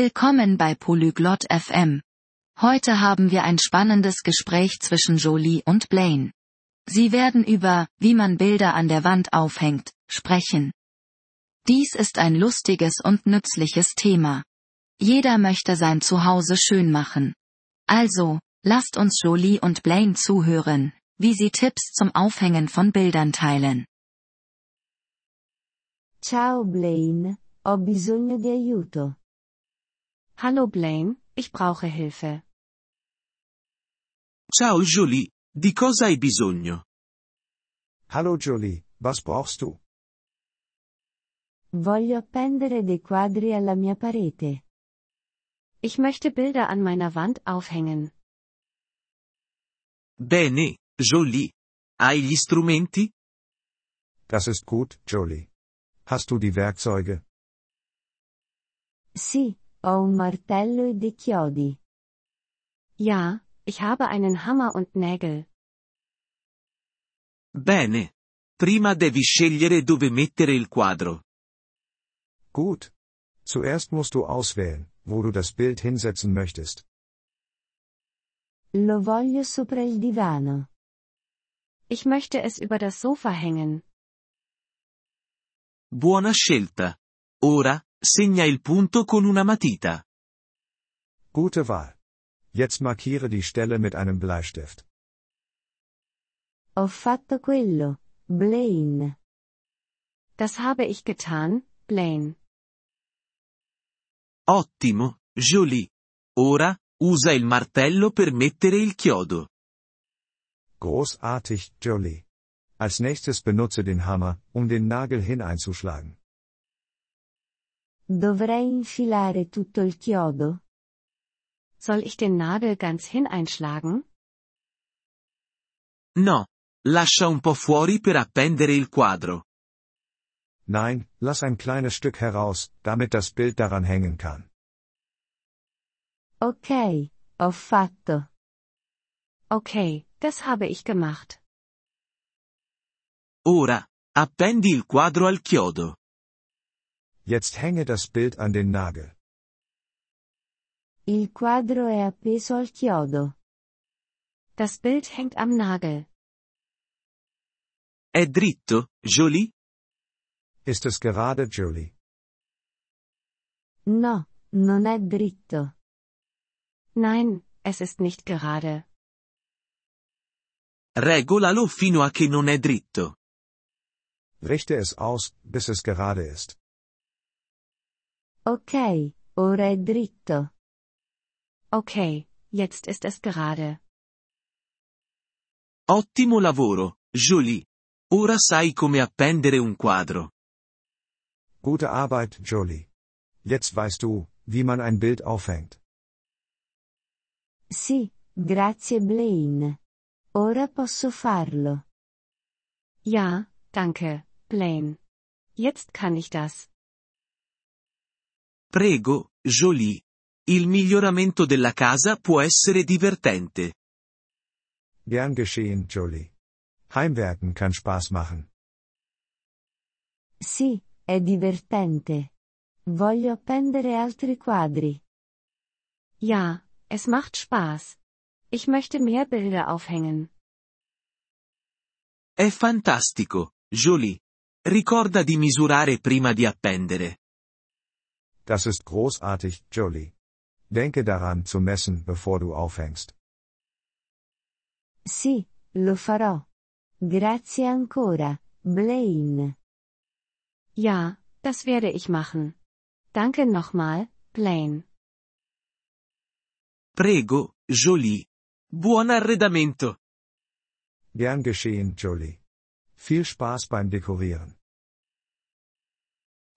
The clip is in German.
Willkommen bei Polyglot FM. Heute haben wir ein spannendes Gespräch zwischen Jolie und Blaine. Sie werden über, wie man Bilder an der Wand aufhängt, sprechen. Dies ist ein lustiges und nützliches Thema. Jeder möchte sein Zuhause schön machen. Also, lasst uns Jolie und Blaine zuhören, wie sie Tipps zum Aufhängen von Bildern teilen. Ciao Blaine, ho bisogno di aiuto. Hallo Blaine, ich brauche Hilfe. Ciao Jolie, di cosa hai bisogno? Hallo Jolie, was brauchst du? Voglio appendere dei quadri alla mia parete. Ich möchte Bilder an meiner Wand aufhängen. Bene, Jolie. Hai gli strumenti? Das ist gut, Jolie. Hast du die Werkzeuge? Sì, ho un martello e dei chiodi. Ja, ich habe einen Hammer und Nägel. Bene. Prima devi scegliere dove mettere il quadro. Gut. Zuerst musst du auswählen, wo du das Bild hinsetzen möchtest. Lo voglio sopra il divano. Ich möchte es über das Sofa hängen. Buona scelta. Ora, segna il punto con una matita. Gute Wahl. Jetzt markiere die Stelle mit einem Bleistift. Ho fatto quello, Blaine. Das habe ich getan, Blaine. Ottimo, Jolie. Ora, usa il martello per mettere il chiodo. Großartig, Jolie. Als nächstes benutze den Hammer, um den Nagel hineinzuschlagen. Dovrei infilare tutto il chiodo? Soll ich den Nagel ganz hineinschlagen? No. Lascia un po' fuori per appendere il quadro. Nein, lass ein kleines Stück heraus, damit das Bild daran hängen kann. Ok, ho fatto. Okay, das habe ich gemacht. Ora, appendi il quadro al chiodo. Jetzt hänge das Bild an den Nagel. Il quadro è appeso al chiodo. Das Bild hängt am Nagel. È dritto, Jolie? Ist es gerade, Jolie? No, non è dritto. Nein, es ist nicht gerade. Regolalo fino a che non è dritto. Richte es aus, bis es gerade ist. Ok, ora è dritto. Okay, jetzt ist es gerade. Ottimo lavoro, Jolie. Ora sai come appendere un quadro. Gute Arbeit, Jolie. Jetzt weißt du, wie man ein Bild aufhängt. Sì, grazie Blaine. Ora posso farlo. Ja, danke, Blaine. Jetzt kann ich das. Prego, Jolie. Il miglioramento della casa può essere divertente. Gern geschehen, Jolie. Heimwerken kann Spaß machen. Sì, è divertente. Voglio appendere altri quadri. Ja, es macht Spaß. Ich möchte mehr Bilder aufhängen. È fantastico, Jolie. Ricorda di misurare prima di appendere. Das ist großartig, Jolie. Denke daran zu messen, bevor du aufhängst. Sì, lo farò. Grazie ancora, Blaine. Ja, das werde ich machen. Danke nochmal, Blaine. Prego, Jolie. Buon arredamento. Gern geschehen, Jolie. Viel Spaß beim Dekorieren.